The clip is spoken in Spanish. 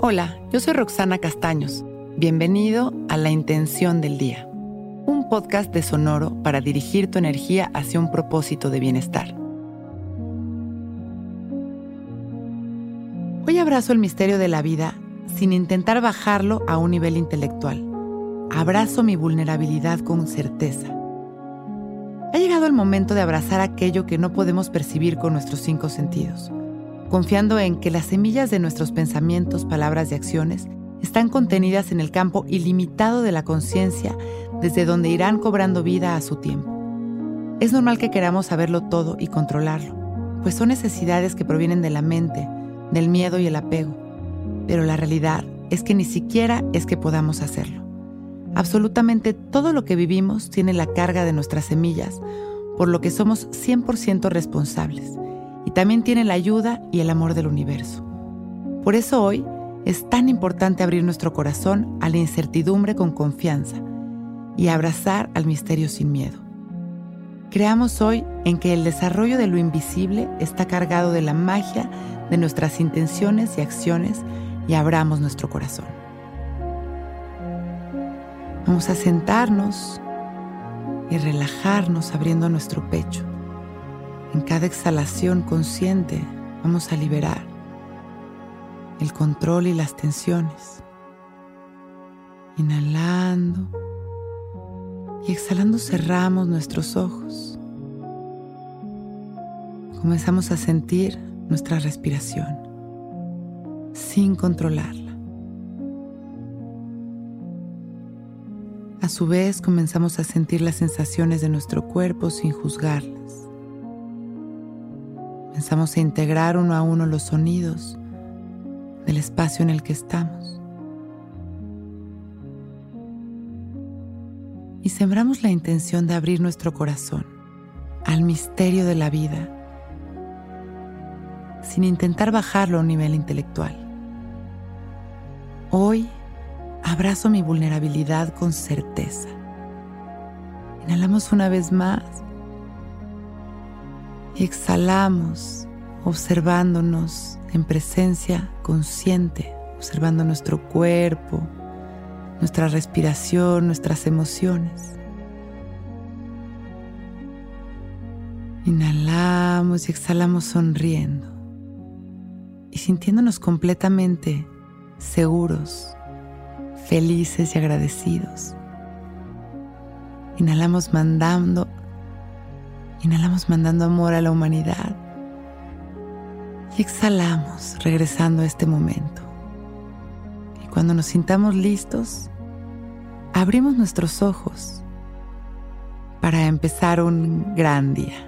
Hola, yo soy Roxana Castaños. Bienvenido a La Intención del Día, un podcast de Sonoro para dirigir tu energía hacia un propósito de bienestar. Hoy abrazo el misterio de la vida sin intentar bajarlo a un nivel intelectual. Abrazo mi vulnerabilidad con certeza. Ha llegado el momento de abrazar aquello que no podemos percibir con nuestros cinco sentidos confiando en que las semillas de nuestros pensamientos, palabras y acciones están contenidas en el campo ilimitado de la conciencia desde donde irán cobrando vida a su tiempo. Es normal que queramos saberlo todo y controlarlo, pues son necesidades que provienen de la mente, del miedo y el apego, pero la realidad es que ni siquiera es que podamos hacerlo. Absolutamente todo lo que vivimos tiene la carga de nuestras semillas, por lo que somos 100% responsables y también tiene la ayuda y el amor del universo. Por eso hoy es tan importante abrir nuestro corazón a la incertidumbre con confianza y abrazar al misterio sin miedo. Creamos hoy en que el desarrollo de lo invisible está cargado de la magia de nuestras intenciones y acciones y abramos nuestro corazón. Vamos a sentarnos y relajarnos abriendo nuestro pecho. En cada exhalación consciente vamos a liberar el control y las tensiones. Inhalando y exhalando cerramos nuestros ojos. Comenzamos a sentir nuestra respiración sin controlarla. A su vez comenzamos a sentir las sensaciones de nuestro cuerpo sin juzgarlas. Comenzamos a integrar uno a uno los sonidos del espacio en el que estamos. Y sembramos la intención de abrir nuestro corazón al misterio de la vida sin intentar bajarlo a un nivel intelectual. Hoy abrazo mi vulnerabilidad con certeza. Inhalamos una vez más exhalamos observándonos en presencia consciente, observando nuestro cuerpo, nuestra respiración, nuestras emociones. Inhalamos y exhalamos sonriendo y sintiéndonos completamente seguros, felices y agradecidos. Inhalamos mandando Inhalamos mandando amor a la humanidad. Y exhalamos regresando a este momento. Y cuando nos sintamos listos, abrimos nuestros ojos para empezar un gran día.